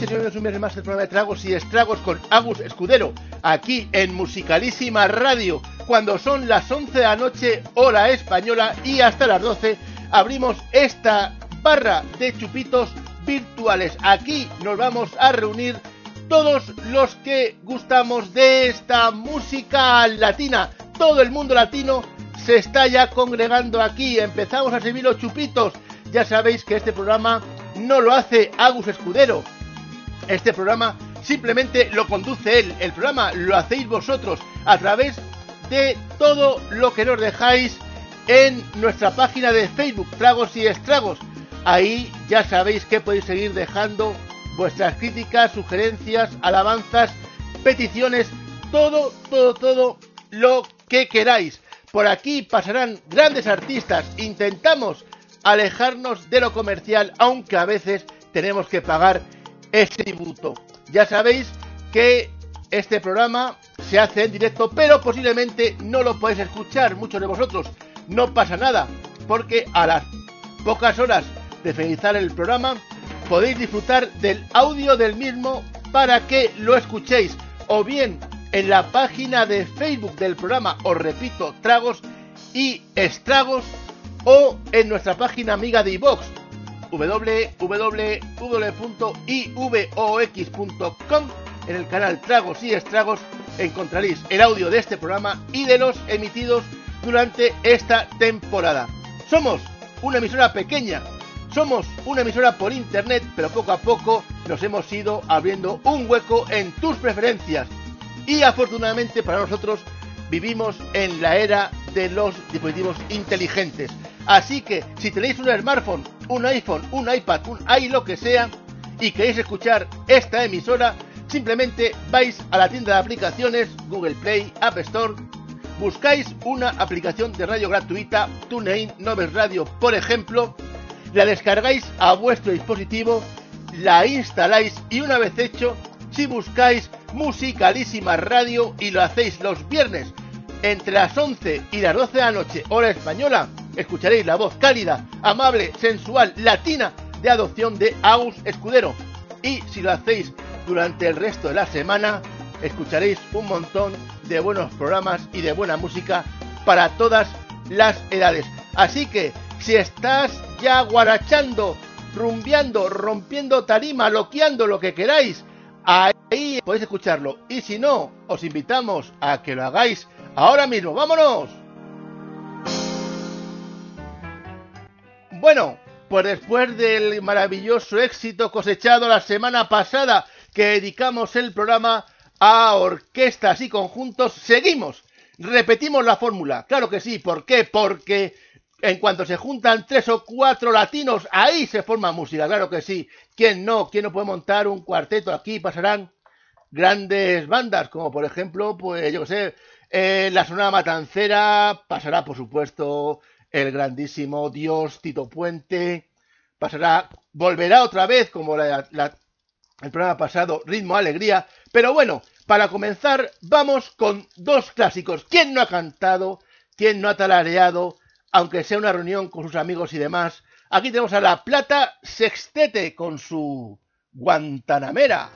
noches, bienvenidos un viernes más al programa de Tragos y Estragos con Agus Escudero, aquí en Musicalísima Radio, cuando son las 11 de la noche, hora española, y hasta las 12 abrimos esta barra de chupitos virtuales. Aquí nos vamos a reunir todos los que gustamos de esta música latina. Todo el mundo latino se está ya congregando aquí. Empezamos a servir los chupitos. Ya sabéis que este programa no lo hace Agus Escudero. Este programa simplemente lo conduce él. El programa lo hacéis vosotros a través de todo lo que nos dejáis en nuestra página de Facebook, Tragos y Estragos. Ahí ya sabéis que podéis seguir dejando vuestras críticas, sugerencias, alabanzas, peticiones, todo, todo, todo lo que queráis. Por aquí pasarán grandes artistas. Intentamos alejarnos de lo comercial, aunque a veces tenemos que pagar ese tributo. Ya sabéis que este programa se hace en directo, pero posiblemente no lo podéis escuchar muchos de vosotros. No pasa nada, porque a las pocas horas de finalizar el programa podéis disfrutar del audio del mismo para que lo escuchéis o bien en la página de Facebook del programa, os repito, Tragos y Estragos o en nuestra página amiga de iVox www.ivox.com en el canal Tragos y Estragos encontraréis el audio de este programa y de los emitidos durante esta temporada. Somos una emisora pequeña, somos una emisora por internet, pero poco a poco nos hemos ido abriendo un hueco en tus preferencias. Y afortunadamente para nosotros vivimos en la era de los dispositivos inteligentes. Así que si tenéis un smartphone, un iPhone, un iPad, un i lo que sea y queréis escuchar esta emisora, simplemente vais a la tienda de aplicaciones Google Play, App Store, buscáis una aplicación de radio gratuita, TuneIn, Noves Radio, por ejemplo, la descargáis a vuestro dispositivo, la instaláis y una vez hecho, si buscáis Musicalísima Radio y lo hacéis los viernes entre las 11 y las 12 de la noche, hora española, escucharéis la voz cálida, amable, sensual, latina de adopción de Agus Escudero. Y si lo hacéis durante el resto de la semana, escucharéis un montón de buenos programas y de buena música para todas las edades. Así que si estás ya guarachando, rumbeando, rompiendo tarima, loqueando lo que queráis, ahí podéis escucharlo. Y si no, os invitamos a que lo hagáis ahora mismo. ¡Vámonos! Bueno, pues después del maravilloso éxito cosechado la semana pasada que dedicamos el programa a orquestas y conjuntos, seguimos. Repetimos la fórmula. Claro que sí. ¿Por qué? Porque en cuanto se juntan tres o cuatro latinos, ahí se forma música. Claro que sí. ¿Quién no? ¿Quién no puede montar un cuarteto? Aquí pasarán grandes bandas, como por ejemplo, pues yo que sé, eh, la Sonora Matancera, pasará por supuesto el grandísimo Dios Tito Puente, pasará, volverá otra vez como el programa pasado, Ritmo Alegría, pero bueno, para comenzar vamos con dos clásicos. ¿Quién no ha cantado? ¿Quién no ha talareado? Aunque sea una reunión con sus amigos y demás. Aquí tenemos a La Plata Sextete con su Guantanamera,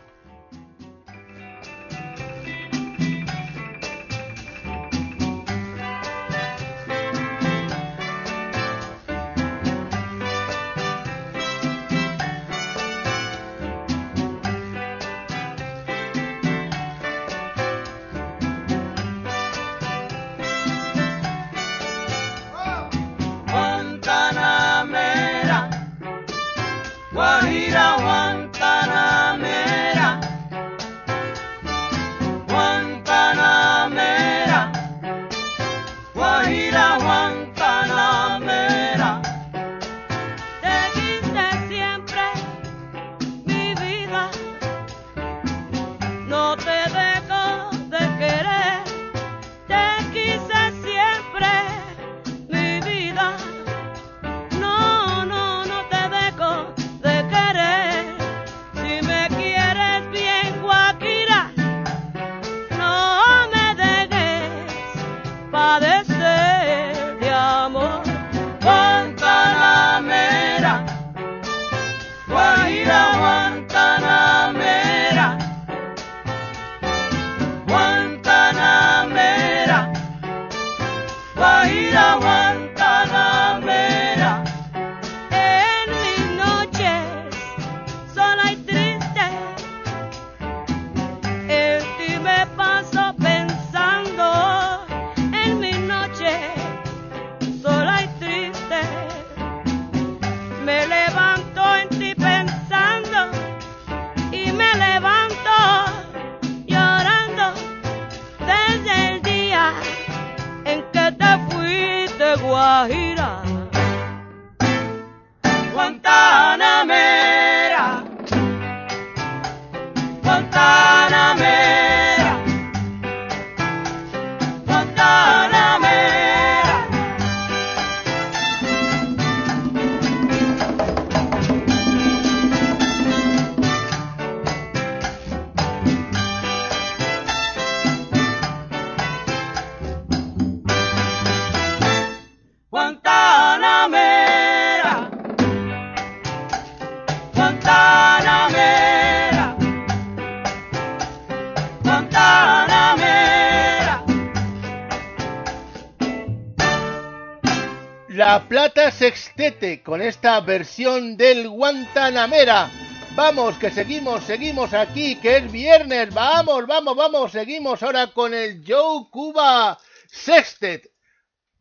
con esta versión del Guantanamera. Vamos, que seguimos, seguimos aquí, que es viernes. Vamos, vamos, vamos, seguimos ahora con el Joe Cuba Sextet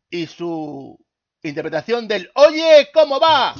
y su interpretación del Oye, ¿cómo va?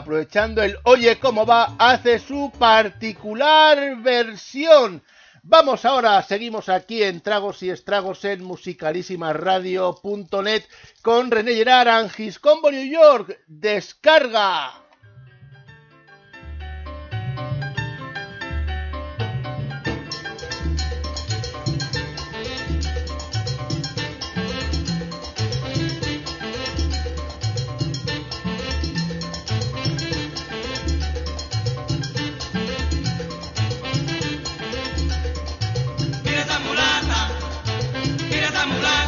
aprovechando el Oye cómo va, hace su particular versión. Vamos ahora, seguimos aquí en Tragos y Estragos en musicalísimaradio.net con René Gerard, Angis Combo New York. ¡Descarga! I'm.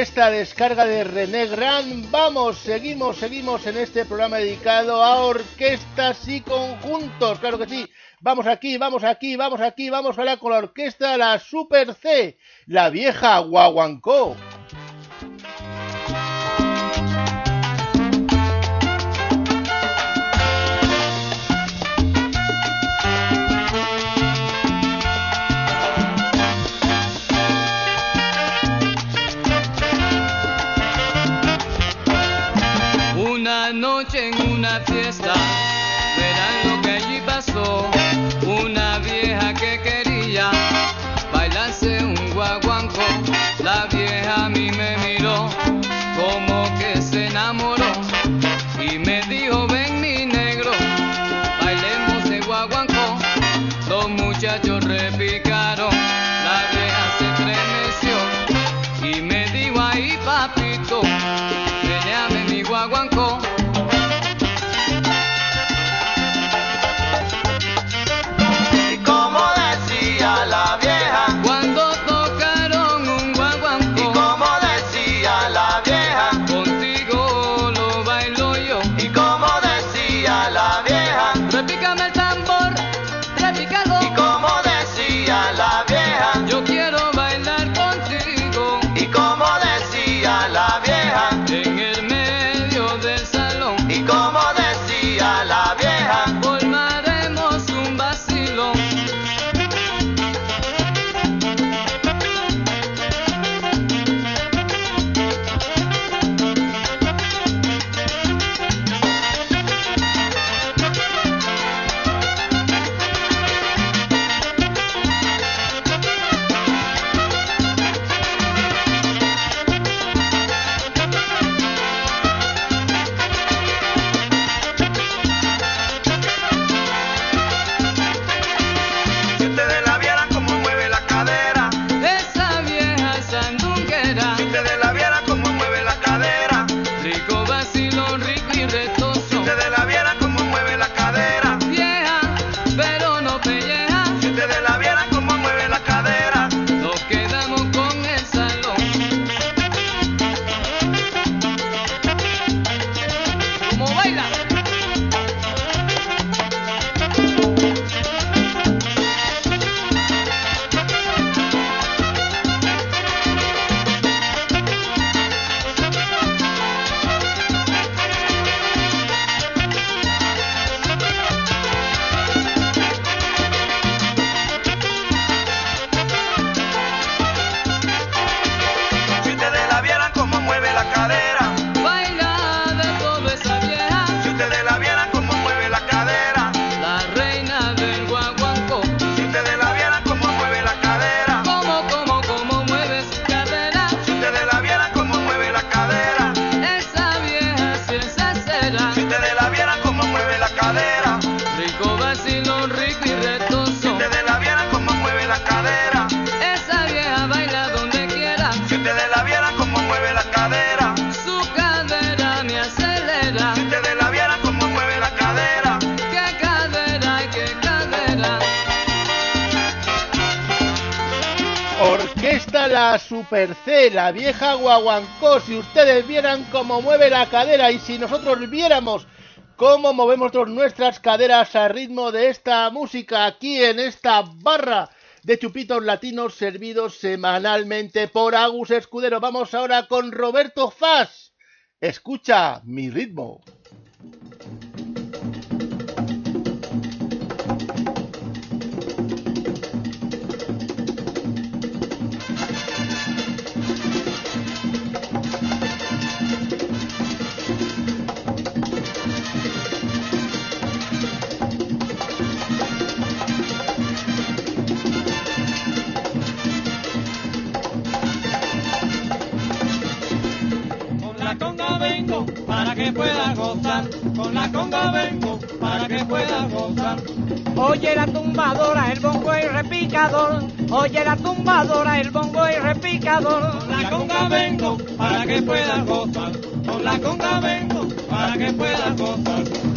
esta descarga de René Gran. Vamos, seguimos, seguimos en este programa dedicado a orquestas y conjuntos. Claro que sí. Vamos aquí, vamos aquí, vamos aquí, vamos ahora con la orquesta La Super C, la vieja Guaguancó. fiesta, verán lo que allí pasó. la Super C, la vieja guaguancó. Si ustedes vieran cómo mueve la cadera y si nosotros viéramos cómo movemos nuestras caderas al ritmo de esta música aquí en esta barra de chupitos latinos servidos semanalmente por Agus Escudero. Vamos ahora con Roberto Faz. Escucha mi ritmo. con la conga vengo para que puedas gozar. Oye la tumbadora, el bongo y repicador, oye la tumbadora, el bongo y repicador. Con la conga vengo para que puedas gozar, con la conga vengo para que puedas gozar.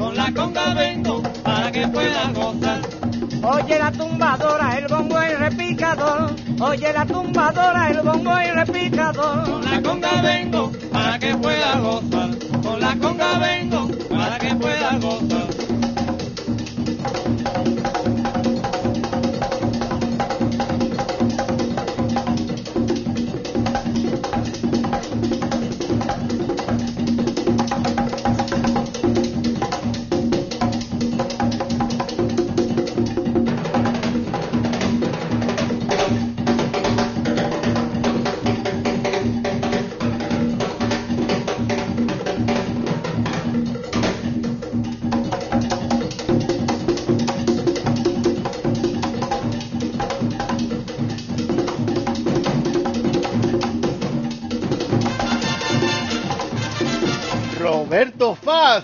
Con la conga vengo para que puedas gozar. Oye la tumbadora, el bongo y repicador. Oye la tumbadora, el bongo y repicador. Con la conga vengo para que puedas gozar. Con la conga vengo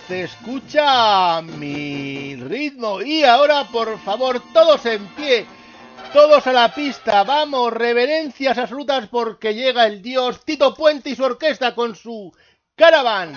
Faz, escucha mi ritmo. Y ahora, por favor, todos en pie, todos a la pista. Vamos, reverencias absolutas porque llega el dios Tito Puente y su orquesta con su caravan.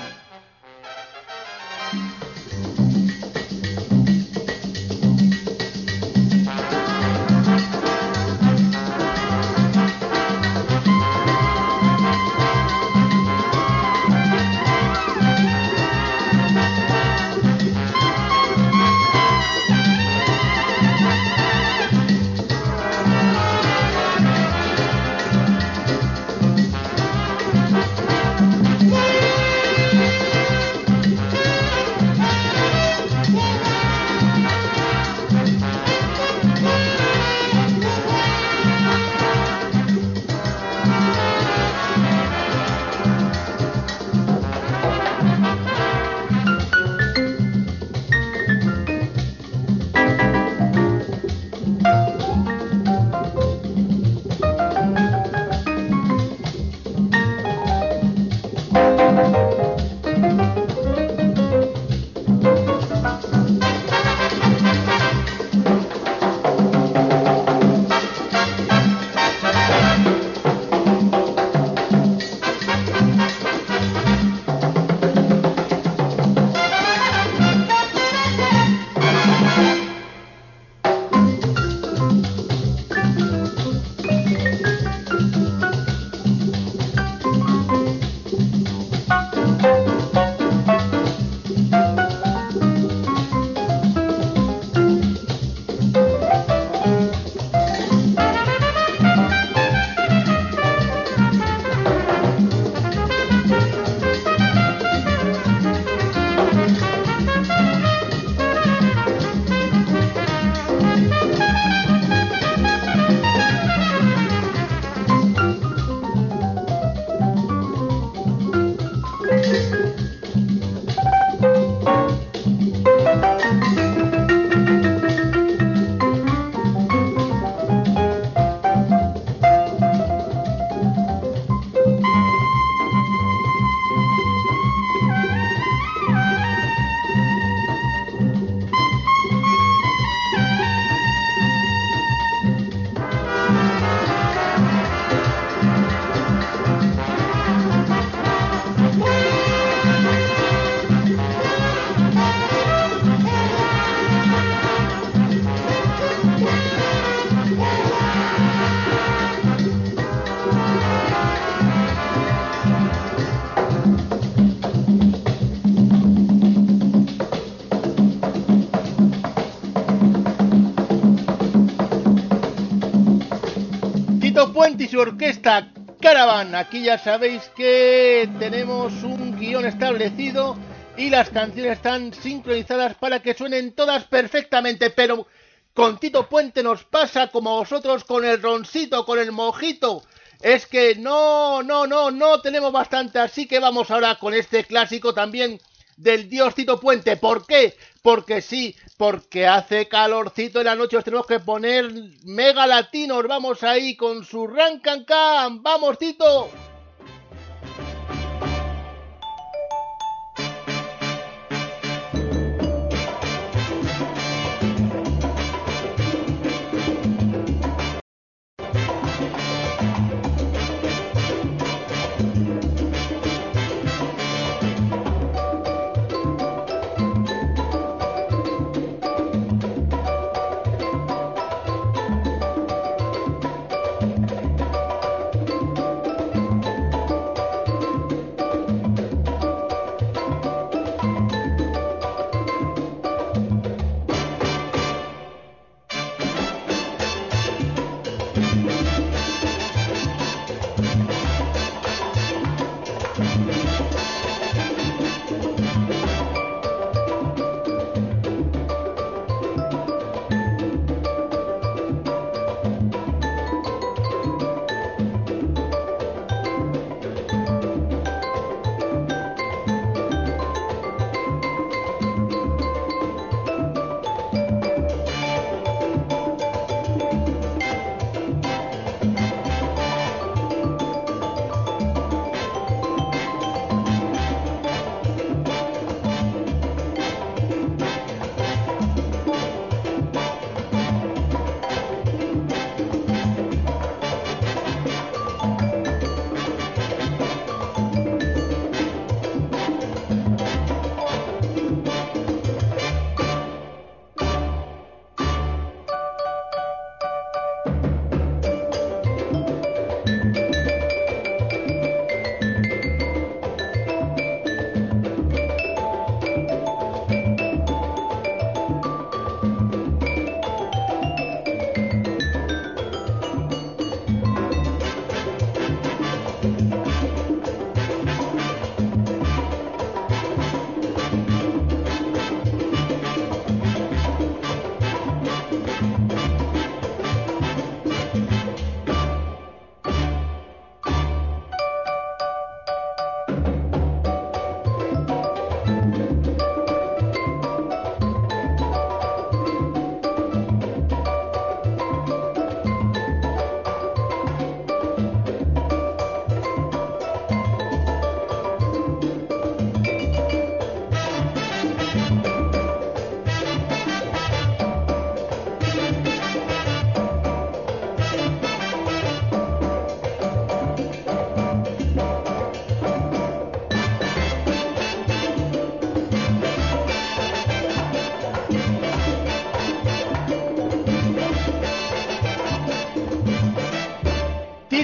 Orquesta Caravan. Aquí ya sabéis que tenemos un guion establecido y las canciones están sincronizadas para que suenen todas perfectamente, pero con Tito Puente nos pasa como vosotros con el roncito, con el mojito. Es que no, no, no, no tenemos bastante, así que vamos ahora con este clásico también del dios Tito Puente. ¿Por qué? Porque sí, porque hace calorcito en la noche, os tenemos que poner mega latinos. Vamos ahí con su rancan can. ¡Vamos, Tito!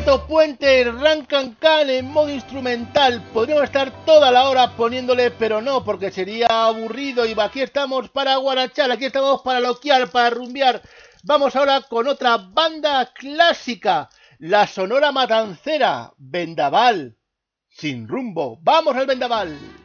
Puente, Rancan Can en modo instrumental. Podríamos estar toda la hora poniéndole, pero no, porque sería aburrido. Y aquí estamos para guarachar, aquí estamos para loquear, para rumbear. Vamos ahora con otra banda clásica, la Sonora Matancera, Vendaval, sin rumbo. Vamos al Vendaval.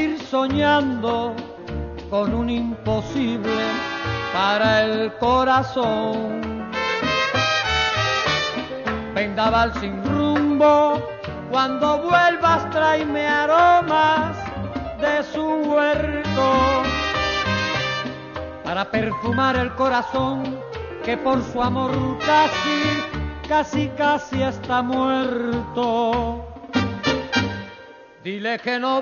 soñando con un imposible para el corazón. Vendaval sin rumbo, cuando vuelvas tráeme aromas de su huerto para perfumar el corazón que por su amor casi, casi, casi está muerto. Dile que no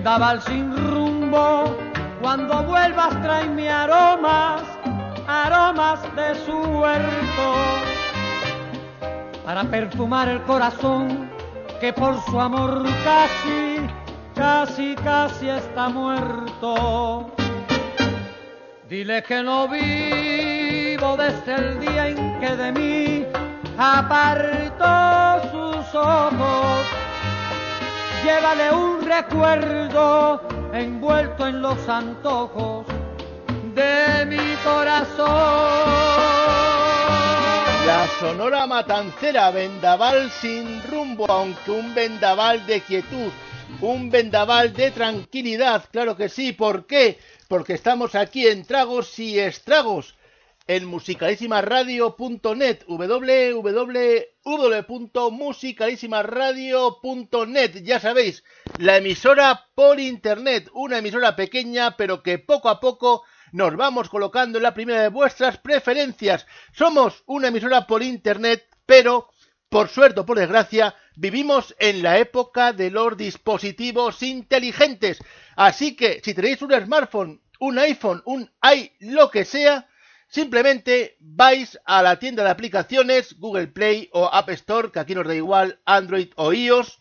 Vendaval sin rumbo, cuando vuelvas tráeme aromas, aromas de su huerto, para perfumar el corazón que por su amor casi, casi, casi está muerto. Dile que no vivo desde el día en que de mí apartó sus ojos. Llévale un recuerdo envuelto en los antojos de mi corazón. La sonora matancera, vendaval sin rumbo, aunque un vendaval de quietud, un vendaval de tranquilidad, claro que sí, ¿por qué? Porque estamos aquí en Tragos y Estragos, en musicalísimaradio.net, www.musicalísimaradio.net, ya sabéis, la emisora por internet, una emisora pequeña, pero que poco a poco nos vamos colocando en la primera de vuestras preferencias. Somos una emisora por internet, pero por suerte o por desgracia, vivimos en la época de los dispositivos inteligentes. Así que si tenéis un smartphone, un iPhone, un i, lo que sea, simplemente vais a la tienda de aplicaciones, Google Play o App Store, que aquí nos da igual Android o iOS.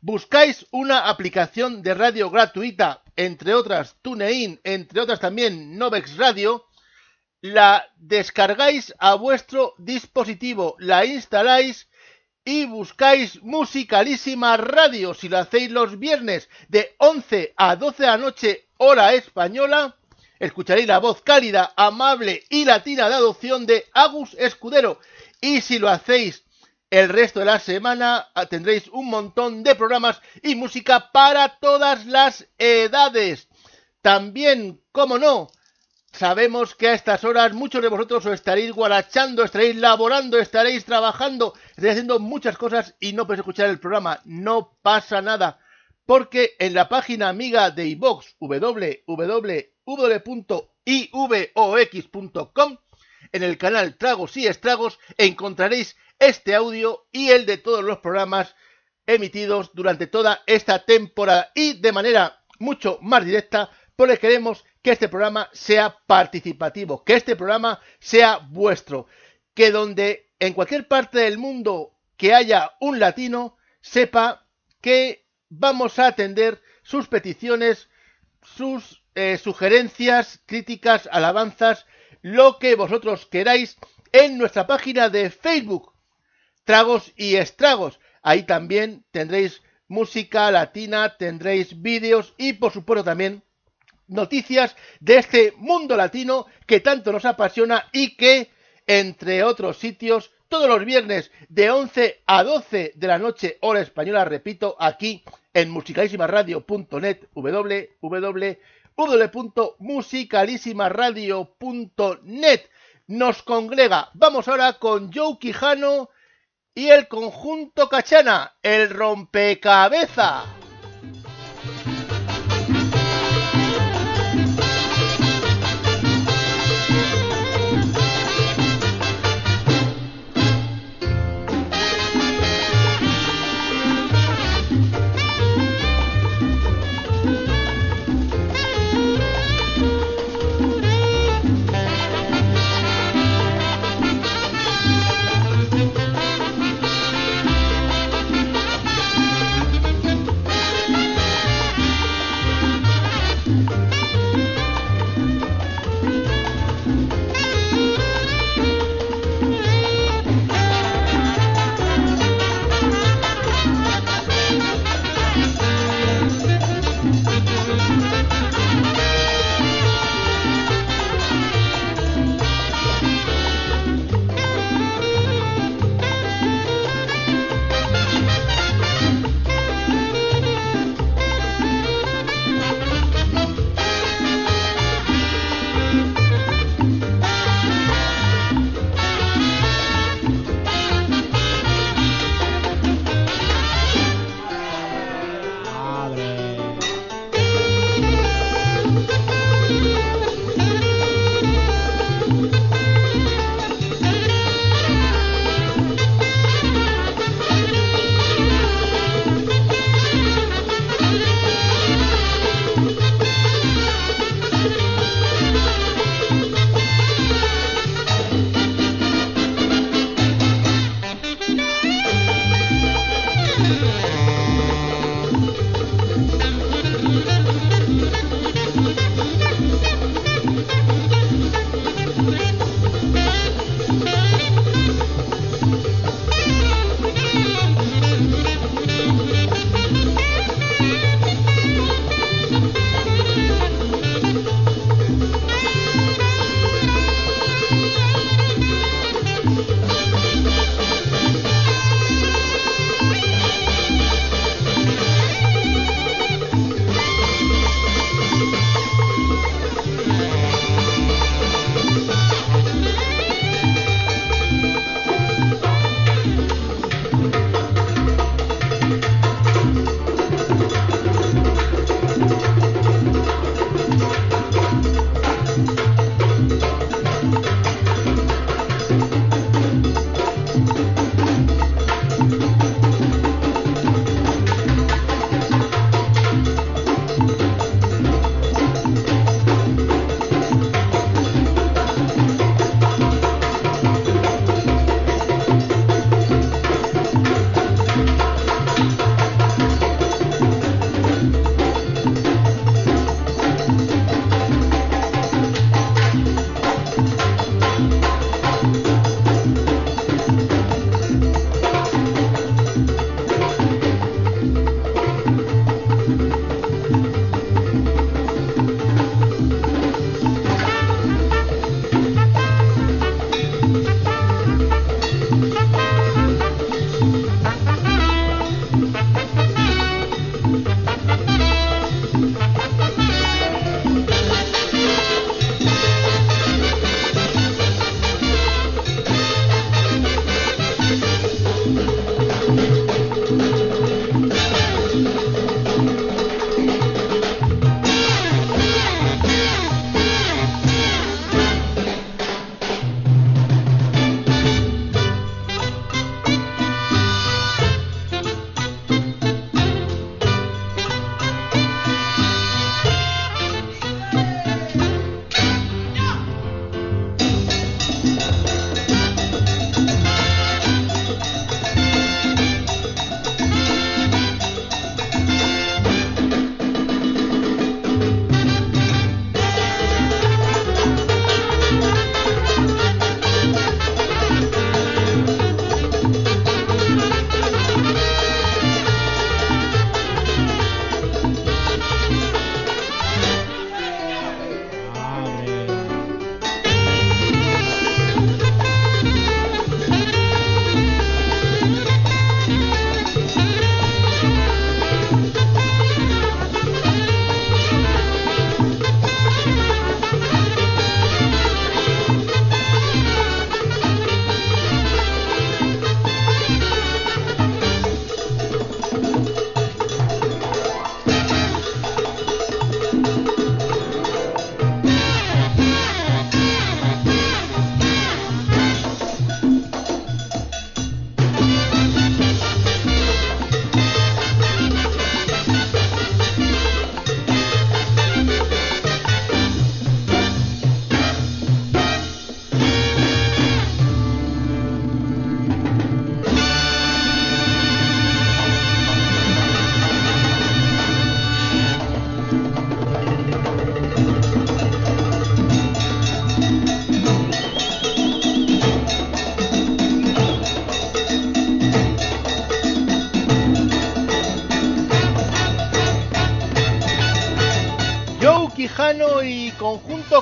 Buscáis una aplicación de radio gratuita, entre otras TuneIn, entre otras también Novex Radio, la descargáis a vuestro dispositivo, la instaláis y buscáis Musicalísima Radio. Si lo hacéis los viernes de 11 a 12 de la noche, hora española, escucharéis la voz cálida, amable y latina de adopción de Agus Escudero. Y si lo hacéis el resto de la semana, ah, tendréis un montón de programas y música para todas las edades. También, como no, Sabemos que a estas horas muchos de vosotros os estaréis guarachando, estaréis laborando, estaréis trabajando, estaréis haciendo muchas cosas y no podéis escuchar el programa. No pasa nada, porque en la página amiga de iVox, www.ivox.com, en el canal Tragos y Estragos, encontraréis este audio y el de todos los programas emitidos durante toda esta temporada. Y de manera mucho más directa, porque queremos que este programa sea participativo, que este programa sea vuestro, que donde en cualquier parte del mundo que haya un latino sepa que vamos a atender sus peticiones, sus eh, sugerencias, críticas, alabanzas, lo que vosotros queráis en nuestra página de Facebook, Tragos y Estragos. Ahí también tendréis música latina, tendréis vídeos y por supuesto también noticias de este mundo latino que tanto nos apasiona y que, entre otros sitios, todos los viernes de 11 a 12 de la noche, hora española, repito, aquí en musicalísimaradio.net, www.musicalísimaradio.net. Nos congrega. Vamos ahora con Joe Quijano y el conjunto Cachana, el rompecabezas.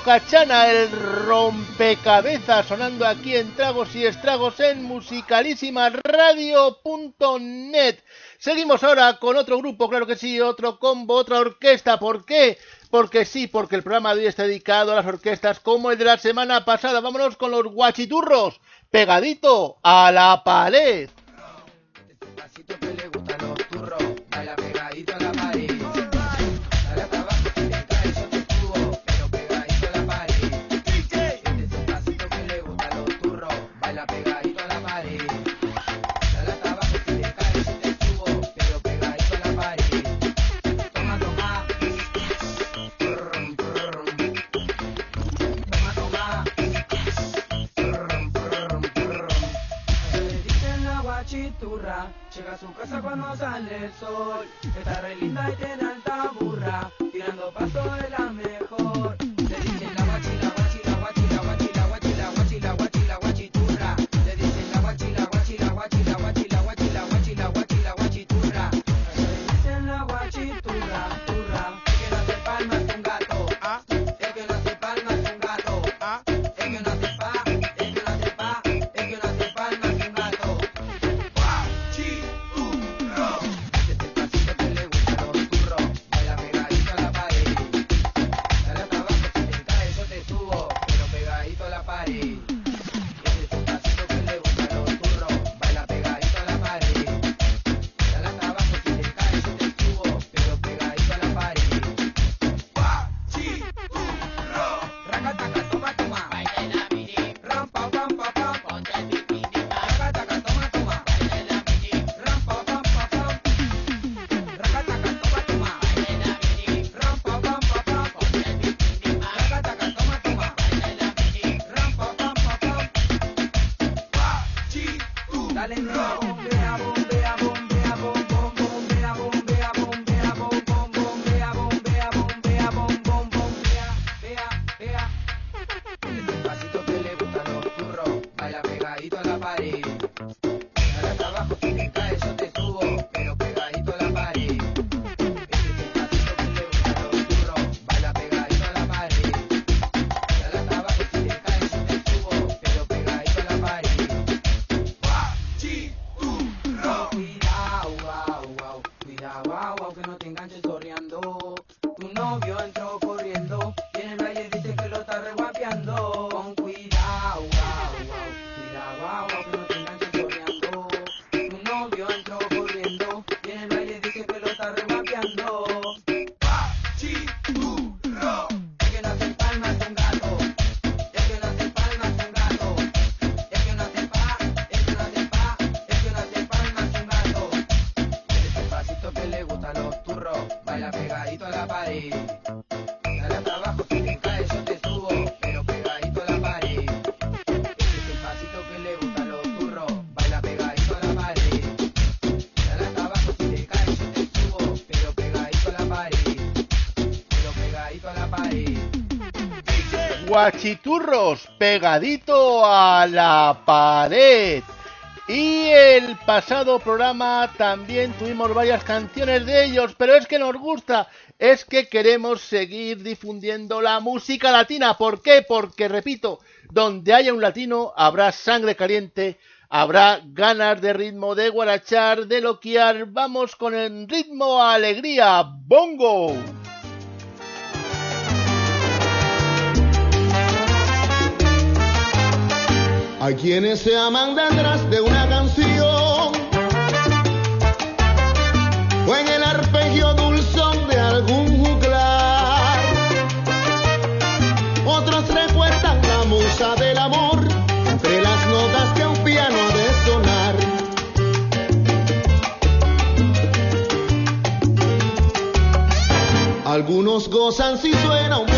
Cachana, el rompecabezas, sonando aquí en Tragos y Estragos en musicalísimaradio.net. Seguimos ahora con otro grupo, claro que sí, otro combo, otra orquesta. ¿Por qué? Porque sí, porque el programa de hoy está dedicado a las orquestas como el de la semana pasada. Vámonos con los guachiturros, pegadito a la pared. Llega a su casa cuando sale el sol. Está re linda y tiene alta burra, tirando paso de la pegadito a la pared. Y el pasado programa también tuvimos varias canciones de ellos, pero es que nos gusta, es que queremos seguir difundiendo la música latina. ¿Por qué? Porque, repito, donde haya un latino habrá sangre caliente, habrá ganas de ritmo, de guarachar, de loquear. Vamos con el ritmo alegría, bongo. a quienes se aman detrás de una canción o en el arpegio dulzón de algún juglar. Otros recuerdan la musa del amor entre las notas que un piano ha de sonar. Algunos gozan si suena un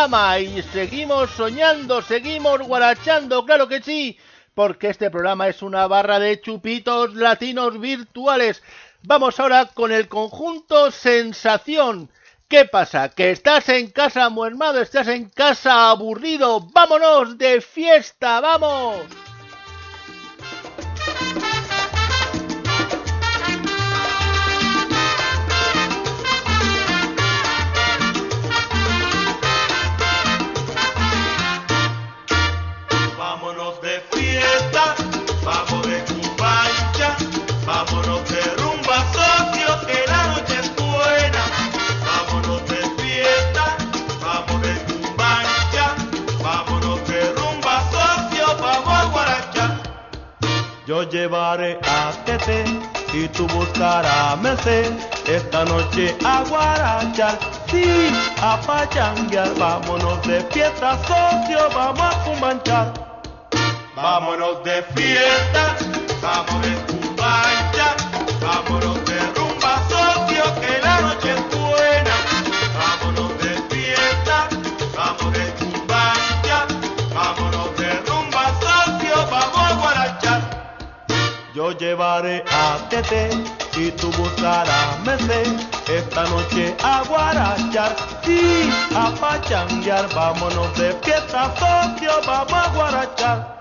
y seguimos soñando, seguimos guarachando, claro que sí, porque este programa es una barra de chupitos latinos virtuales. Vamos ahora con el conjunto Sensación. ¿Qué pasa? ¿Que estás en casa muermado? ¿Estás en casa aburrido? ¡Vámonos de fiesta! ¡Vamos! llevaré a Tete y tú buscarás a Mesé. Esta noche a Guarachar, sí, a Pachanguear. Vámonos de fiesta, socio, vamos a cumbanchar. Vámonos de fiesta, vamos de cumbanchar, vámonos de Yo llevaré a Tete y tú buscarás Mesé. Esta noche a guarachar y a pachanguear. Vámonos de fiesta, Tokio, vamos a guarachar.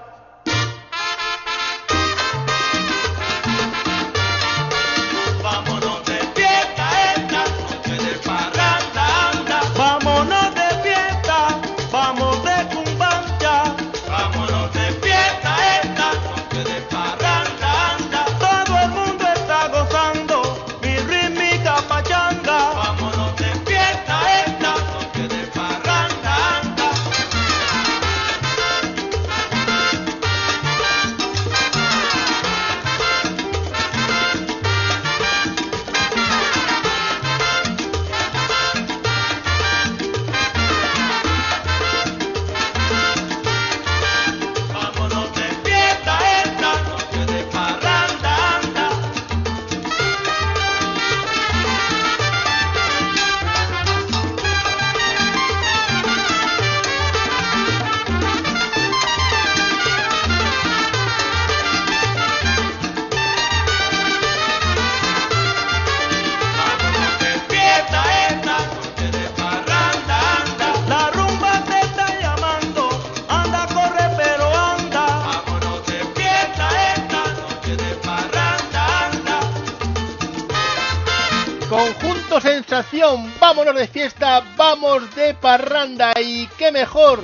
vámonos de fiesta, vamos de parranda y qué mejor,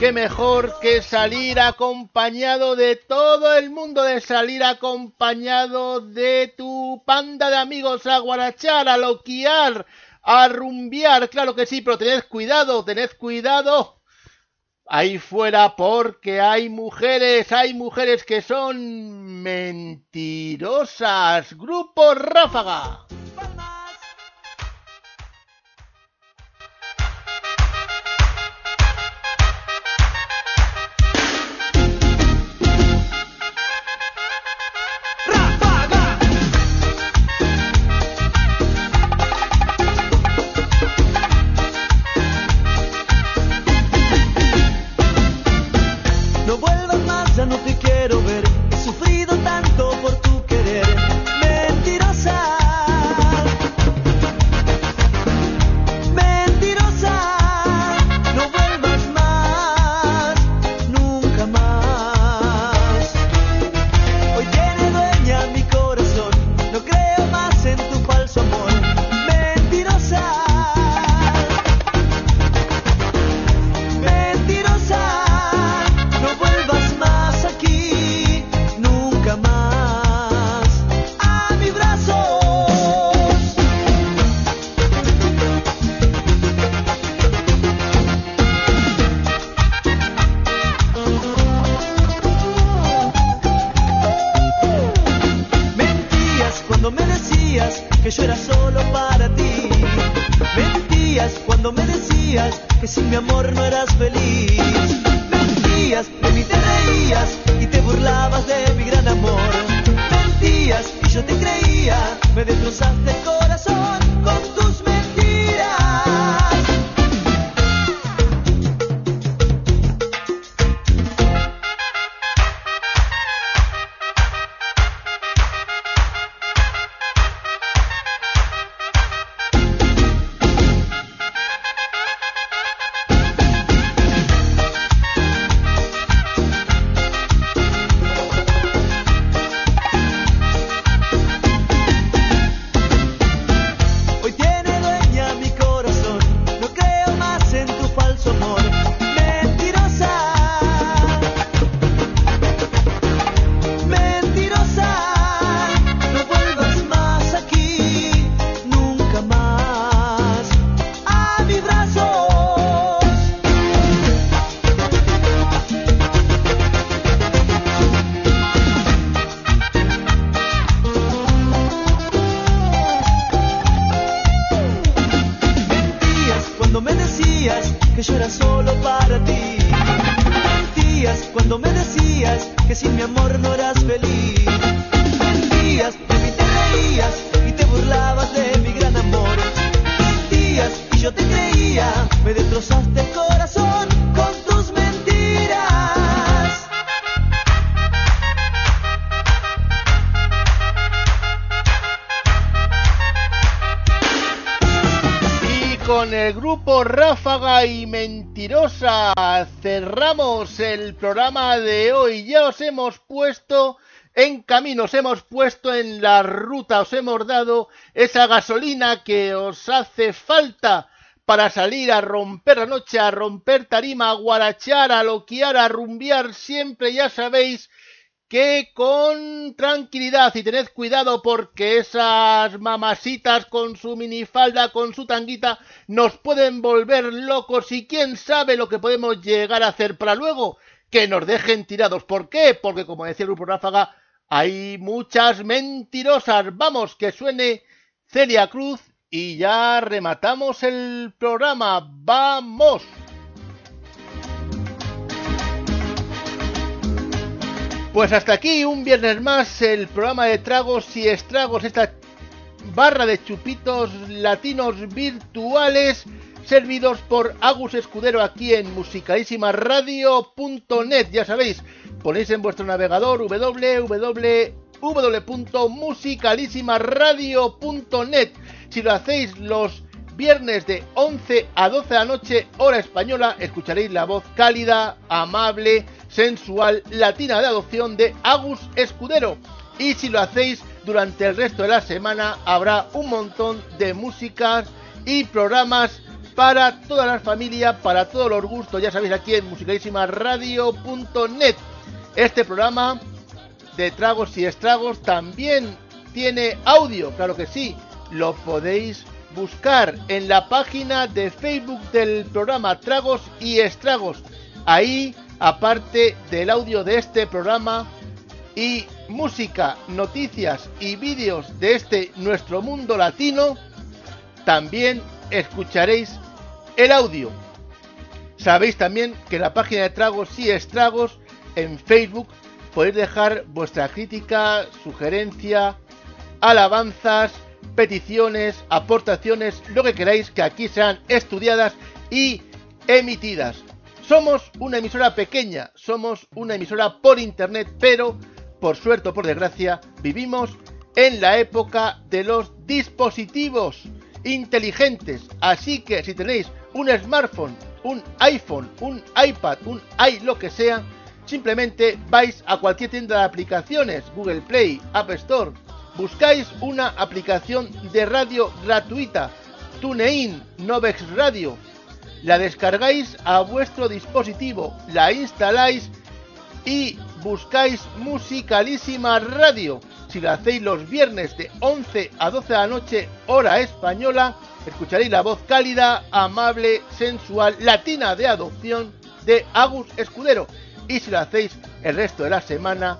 qué mejor que salir acompañado de todo el mundo, de salir acompañado de tu panda de amigos a guarachar, a loquiar, a rumbiar, claro que sí, pero tened cuidado, tened cuidado ahí fuera porque hay mujeres, hay mujeres que son mentirosas. Grupo Ráfaga. Ráfaga y Mentirosa cerramos el programa de hoy. Ya os hemos puesto en camino, os hemos puesto en la ruta, os hemos dado esa gasolina que os hace falta para salir a romper la noche, a romper tarima, a guarachar, a loquear, a rumbear siempre, ya sabéis que con tranquilidad y tened cuidado porque esas mamasitas con su minifalda, con su tanguita, nos pueden volver locos y quién sabe lo que podemos llegar a hacer para luego que nos dejen tirados. ¿Por qué? Porque como decía el grupo Ráfaga, hay muchas mentirosas. Vamos, que suene Celia Cruz y ya rematamos el programa. ¡Vamos! Pues hasta aquí un viernes más el programa de tragos y estragos, esta barra de chupitos latinos virtuales servidos por Agus Escudero aquí en musicalísimaradio.net. Ya sabéis, ponéis en vuestro navegador www.musicalísimaradio.net. Si lo hacéis los viernes de 11 a 12 de la noche, hora española, escucharéis la voz cálida, amable, sensual, latina de adopción de Agus Escudero. Y si lo hacéis durante el resto de la semana, habrá un montón de músicas y programas para toda la familia, para todos los gustos, ya sabéis, aquí en musicalísimaradio.net. Este programa de tragos y estragos también tiene audio, claro que sí, lo podéis buscar en la página de Facebook del programa Tragos y Estragos. Ahí, aparte del audio de este programa y música, noticias y vídeos de este nuestro mundo latino, también escucharéis el audio. Sabéis también que en la página de Tragos y Estragos en Facebook podéis dejar vuestra crítica, sugerencia, alabanzas, peticiones, aportaciones, lo que queráis que aquí sean estudiadas y emitidas. Somos una emisora pequeña, somos una emisora por internet, pero por suerte o por desgracia vivimos en la época de los dispositivos inteligentes. Así que si tenéis un smartphone, un iPhone, un iPad, un i lo que sea, simplemente vais a cualquier tienda de aplicaciones, Google Play, App Store, buscáis una aplicación de radio gratuita, TuneIn, Novex Radio, la descargáis a vuestro dispositivo, la instaláis y buscáis Musicalísima Radio. Si lo hacéis los viernes de 11 a 12 de la noche, hora española, escucharéis la voz cálida, amable, sensual, latina de adopción de Agus Escudero. Y si lo hacéis el resto de la semana,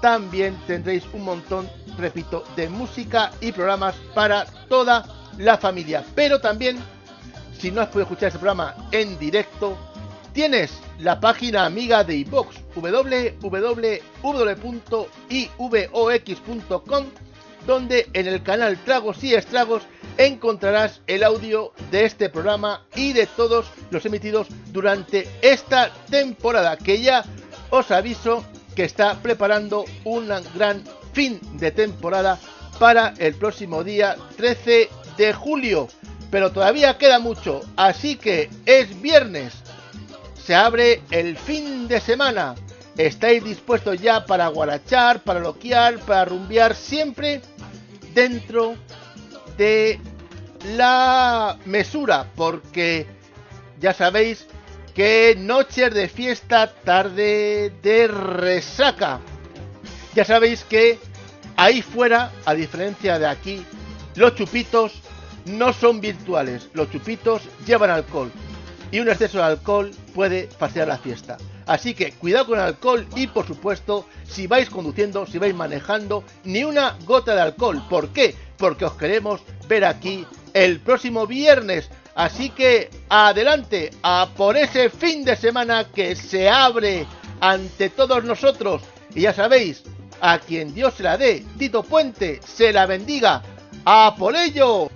también tendréis un montón, repito, de música y programas para toda la familia. Pero también, si no has podido escuchar este programa en directo, tienes la página amiga de iVox, www.ivox.com, donde en el canal Tragos y Estragos encontrarás el audio de este programa y de todos los emitidos durante esta temporada, que ya os aviso que está preparando un gran fin de temporada para el próximo día 13 de julio. Pero todavía queda mucho, así que es viernes. Se abre el fin de semana. ¿Estáis dispuestos ya para guarachar, para loquear, para rumbear siempre dentro de la mesura? Porque ya sabéis que noches de fiesta, tarde de resaca. Ya sabéis que ahí fuera, a diferencia de aquí, los chupitos no son virtuales. Los chupitos llevan alcohol. Y un exceso de alcohol puede fastidiar la fiesta. Así que cuidado con el alcohol y por supuesto, si vais conduciendo, si vais manejando, ni una gota de alcohol. ¿Por qué? Porque os queremos ver aquí el próximo viernes. Así que adelante a por ese fin de semana que se abre ante todos nosotros. Y ya sabéis, a quien Dios se la dé, Tito Puente, se la bendiga. ¡A por ello!